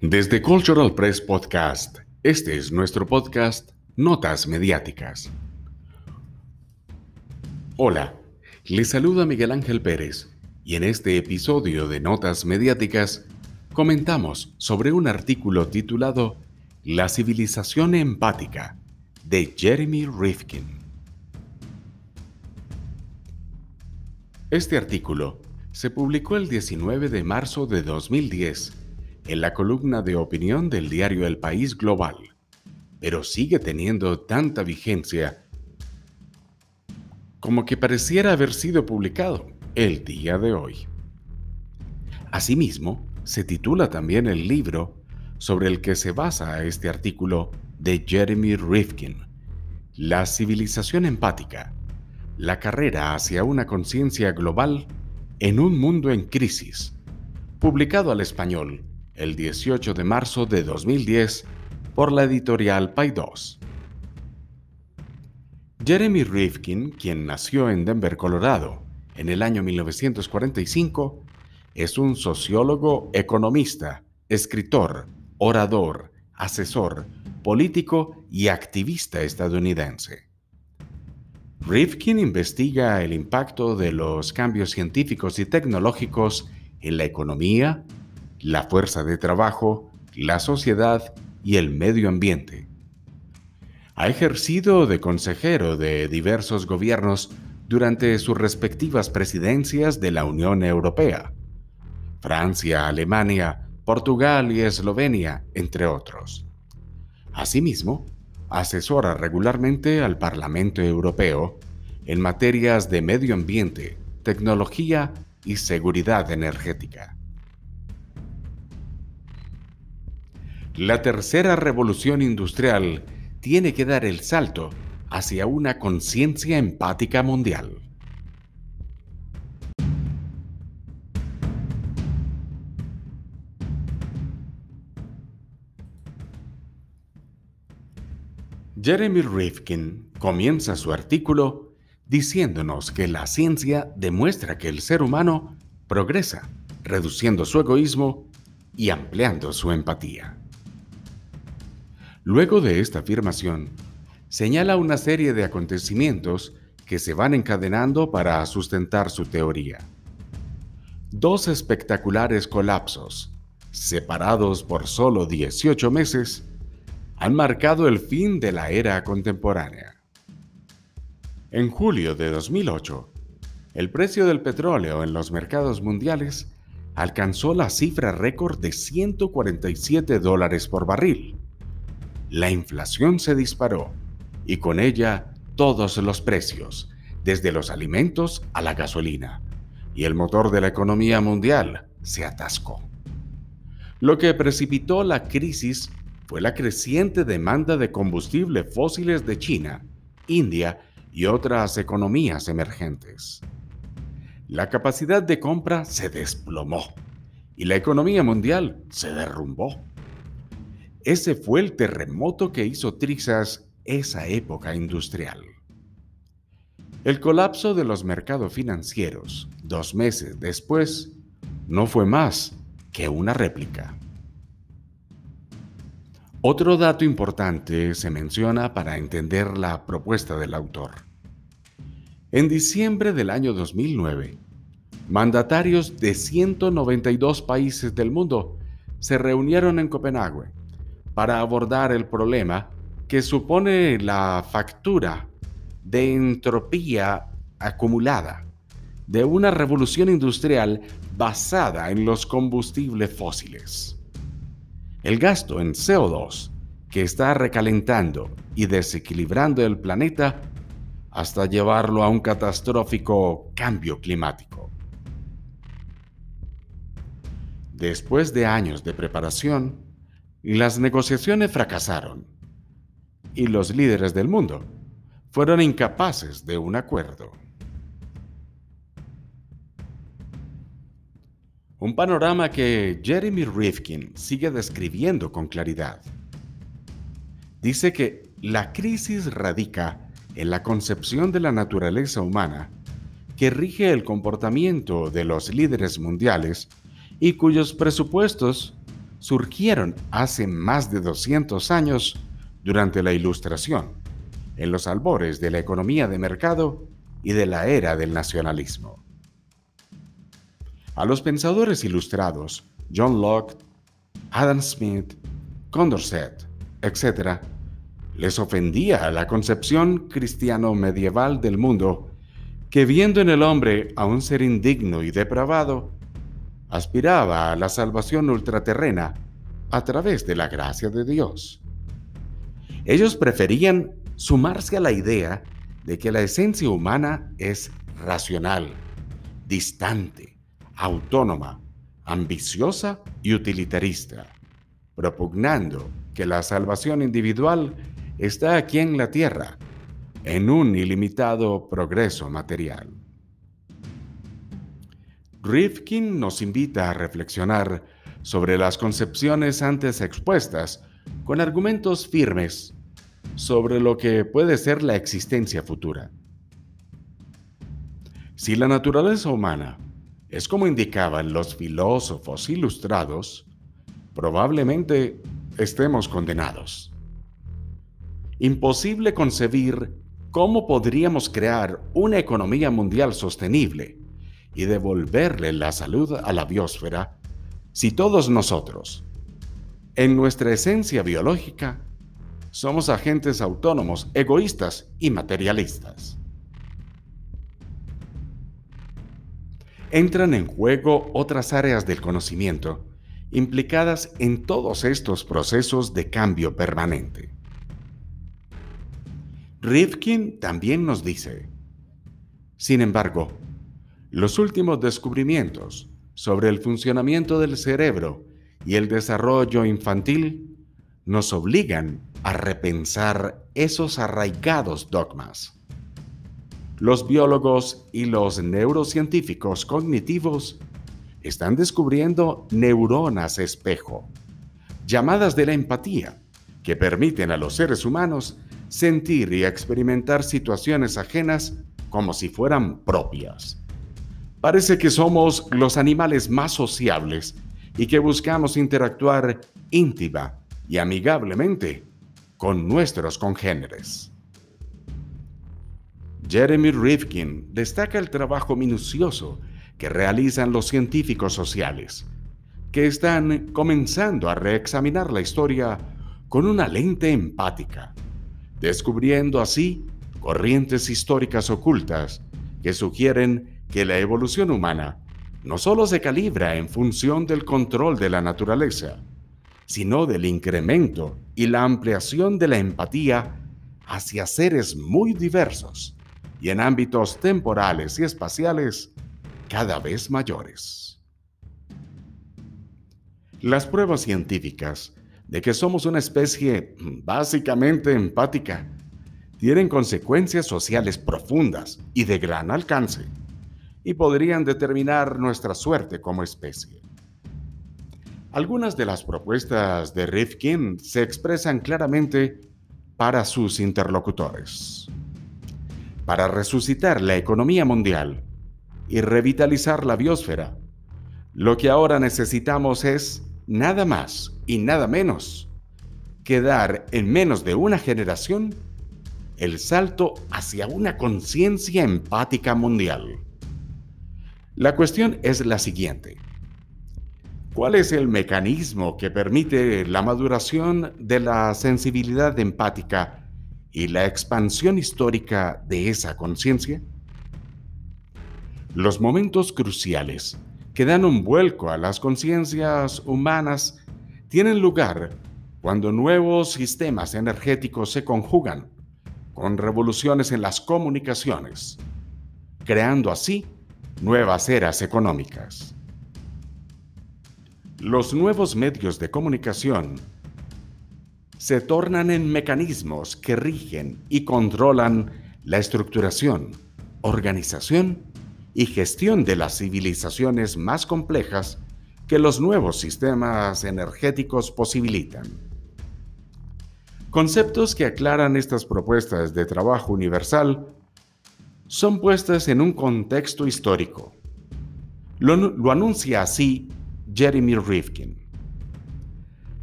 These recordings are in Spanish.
Desde Cultural Press Podcast, este es nuestro podcast Notas Mediáticas. Hola, les saluda Miguel Ángel Pérez y en este episodio de Notas Mediáticas comentamos sobre un artículo titulado La civilización empática de Jeremy Rifkin. Este artículo se publicó el 19 de marzo de 2010 en la columna de opinión del diario El País Global, pero sigue teniendo tanta vigencia como que pareciera haber sido publicado el día de hoy. Asimismo, se titula también el libro sobre el que se basa este artículo de Jeremy Rifkin, La civilización empática, la carrera hacia una conciencia global en un mundo en crisis, publicado al español el 18 de marzo de 2010 por la editorial Paidós. Jeremy Rifkin, quien nació en Denver, Colorado, en el año 1945, es un sociólogo, economista, escritor, orador, asesor, político y activista estadounidense. Rifkin investiga el impacto de los cambios científicos y tecnológicos en la economía, la fuerza de trabajo, la sociedad y el medio ambiente. Ha ejercido de consejero de diversos gobiernos durante sus respectivas presidencias de la Unión Europea, Francia, Alemania, Portugal y Eslovenia, entre otros. Asimismo, asesora regularmente al Parlamento Europeo en materias de medio ambiente, tecnología y seguridad energética. La tercera revolución industrial tiene que dar el salto hacia una conciencia empática mundial. Jeremy Rifkin comienza su artículo diciéndonos que la ciencia demuestra que el ser humano progresa, reduciendo su egoísmo y ampliando su empatía. Luego de esta afirmación, señala una serie de acontecimientos que se van encadenando para sustentar su teoría. Dos espectaculares colapsos, separados por solo 18 meses, han marcado el fin de la era contemporánea. En julio de 2008, el precio del petróleo en los mercados mundiales alcanzó la cifra récord de 147 dólares por barril, la inflación se disparó y con ella todos los precios, desde los alimentos a la gasolina, y el motor de la economía mundial se atascó. Lo que precipitó la crisis fue la creciente demanda de combustible fósiles de China, India y otras economías emergentes. La capacidad de compra se desplomó y la economía mundial se derrumbó. Ese fue el terremoto que hizo trizas esa época industrial. El colapso de los mercados financieros, dos meses después, no fue más que una réplica. Otro dato importante se menciona para entender la propuesta del autor. En diciembre del año 2009, mandatarios de 192 países del mundo se reunieron en Copenhague para abordar el problema que supone la factura de entropía acumulada de una revolución industrial basada en los combustibles fósiles. El gasto en CO2 que está recalentando y desequilibrando el planeta hasta llevarlo a un catastrófico cambio climático. Después de años de preparación, las negociaciones fracasaron y los líderes del mundo fueron incapaces de un acuerdo. Un panorama que Jeremy Rifkin sigue describiendo con claridad. Dice que la crisis radica en la concepción de la naturaleza humana que rige el comportamiento de los líderes mundiales y cuyos presupuestos surgieron hace más de 200 años durante la Ilustración, en los albores de la economía de mercado y de la era del nacionalismo. A los pensadores ilustrados, John Locke, Adam Smith, Condorcet, etc., les ofendía la concepción cristiano medieval del mundo que viendo en el hombre a un ser indigno y depravado, aspiraba a la salvación ultraterrena a través de la gracia de Dios. Ellos preferían sumarse a la idea de que la esencia humana es racional, distante, autónoma, ambiciosa y utilitarista, propugnando que la salvación individual está aquí en la tierra, en un ilimitado progreso material. Rifkin nos invita a reflexionar sobre las concepciones antes expuestas con argumentos firmes sobre lo que puede ser la existencia futura. Si la naturaleza humana es como indicaban los filósofos ilustrados, probablemente estemos condenados. Imposible concebir cómo podríamos crear una economía mundial sostenible y devolverle la salud a la biosfera si todos nosotros, en nuestra esencia biológica, somos agentes autónomos, egoístas y materialistas. Entran en juego otras áreas del conocimiento implicadas en todos estos procesos de cambio permanente. Rifkin también nos dice, sin embargo, los últimos descubrimientos sobre el funcionamiento del cerebro y el desarrollo infantil nos obligan a repensar esos arraigados dogmas. Los biólogos y los neurocientíficos cognitivos están descubriendo neuronas espejo, llamadas de la empatía, que permiten a los seres humanos sentir y experimentar situaciones ajenas como si fueran propias. Parece que somos los animales más sociables y que buscamos interactuar íntima y amigablemente con nuestros congéneres. Jeremy Rifkin destaca el trabajo minucioso que realizan los científicos sociales, que están comenzando a reexaminar la historia con una lente empática, descubriendo así corrientes históricas ocultas que sugieren que la evolución humana no solo se calibra en función del control de la naturaleza, sino del incremento y la ampliación de la empatía hacia seres muy diversos y en ámbitos temporales y espaciales cada vez mayores. Las pruebas científicas de que somos una especie básicamente empática tienen consecuencias sociales profundas y de gran alcance y podrían determinar nuestra suerte como especie. Algunas de las propuestas de Rifkin se expresan claramente para sus interlocutores. Para resucitar la economía mundial y revitalizar la biosfera, lo que ahora necesitamos es nada más y nada menos que dar en menos de una generación el salto hacia una conciencia empática mundial. La cuestión es la siguiente. ¿Cuál es el mecanismo que permite la maduración de la sensibilidad empática y la expansión histórica de esa conciencia? Los momentos cruciales que dan un vuelco a las conciencias humanas tienen lugar cuando nuevos sistemas energéticos se conjugan con revoluciones en las comunicaciones, creando así nuevas eras económicas. Los nuevos medios de comunicación se tornan en mecanismos que rigen y controlan la estructuración, organización y gestión de las civilizaciones más complejas que los nuevos sistemas energéticos posibilitan. Conceptos que aclaran estas propuestas de trabajo universal son puestas en un contexto histórico. Lo, anuncia así Jeremy Rifkin.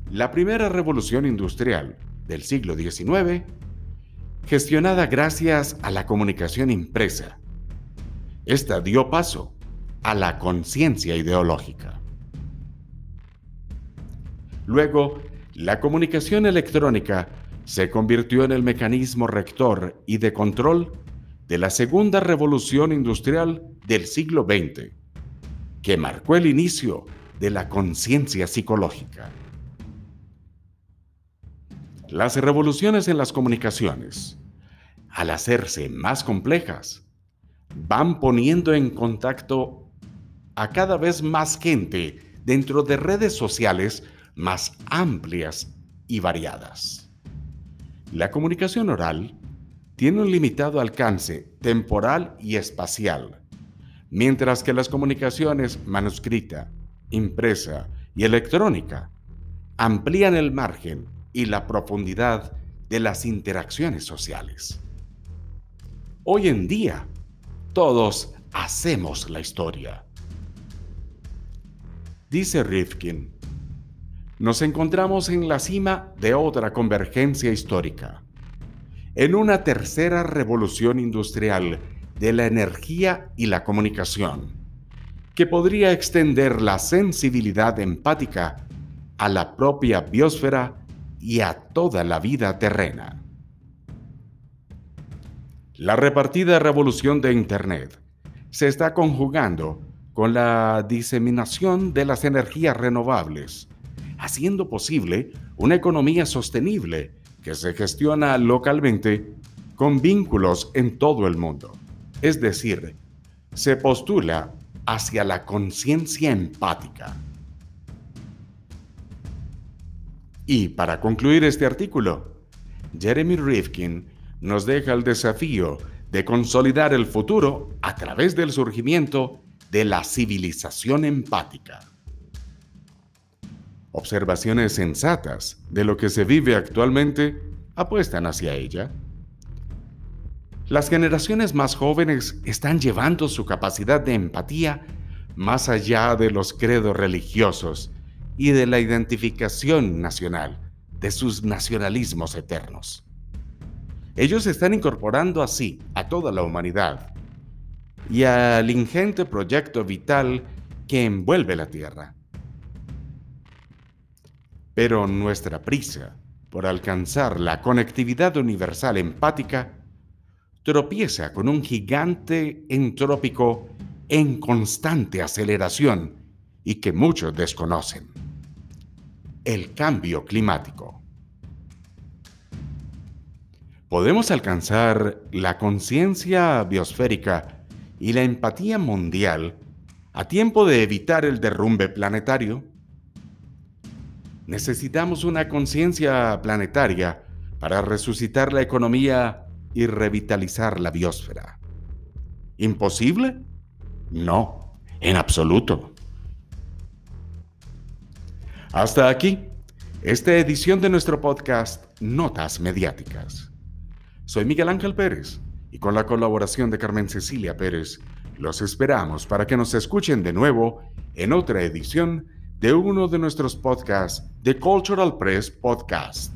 la primera revolución industrial del siglo XIX, gestionada gracias a la comunicación impresa. Esta dio paso a la conciencia ideológica. Luego, la comunicación electrónica se convirtió en el mecanismo rector y de control de la segunda revolución industrial del siglo XX, que marcó el inicio de la conciencia psicológica. Las revoluciones en las comunicaciones, al hacerse más complejas, van poniendo en contacto a cada vez más gente dentro de redes sociales más amplias y variadas. La comunicación oral tiene un limitado alcance temporal y espacial, mientras que las comunicaciones manuscrita, impresa y electrónica amplían el margen y la profundidad de las interacciones sociales. Hoy en día, todos hacemos la historia. Dice Rifkin, nos encontramos en la cima de otra convergencia histórica, en una tercera revolución industrial de la energía y la comunicación, que podría extender la sensibilidad empática a la propia biosfera y a toda la vida terrena. La repartida revolución de Internet se está conjugando con la diseminación de las energías renovables, haciendo posible una economía sostenible que se gestiona localmente con vínculos en todo el mundo. Es decir, se postula hacia la conciencia empática. Y para concluir este artículo, Jeremy Rifkin nos deja el desafío de consolidar el futuro a través del surgimiento de la civilización empática. Observaciones sensatas de lo que se vive actualmente apuestan hacia ella. Las generaciones más jóvenes están llevando su capacidad de empatía más allá de los credos religiosos y de la identificación nacional, de sus nacionalismos eternos. Ellos están incorporando así a toda la humanidad y al ingente proyecto vital que envuelve la Tierra. Pero nuestra prisa por alcanzar la conectividad universal empática tropieza con un gigante entrópico en constante aceleración y que muchos desconocen. El cambio climático podemos alcanzar la conciencia biosférica y la empatía mundial a tiempo de evitar el derrumbe planetario? Necesitamos una conciencia planetaria para resucitar la economía y revitalizar la biosfera. ¿Imposible? No, en absoluto. Hasta aquí, esta edición de nuestro podcast Notas Mediáticas. Soy Miguel Ángel Pérez y con la colaboración de Carmen Cecilia Pérez, los esperamos para que nos escuchen de nuevo en otra edición de uno de nuestros podcasts de Cultural Press Podcast.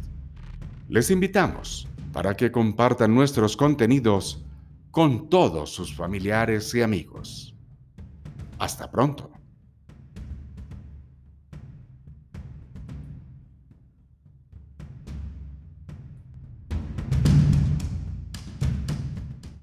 Les invitamos para que compartan nuestros contenidos con todos sus familiares y amigos. Hasta pronto.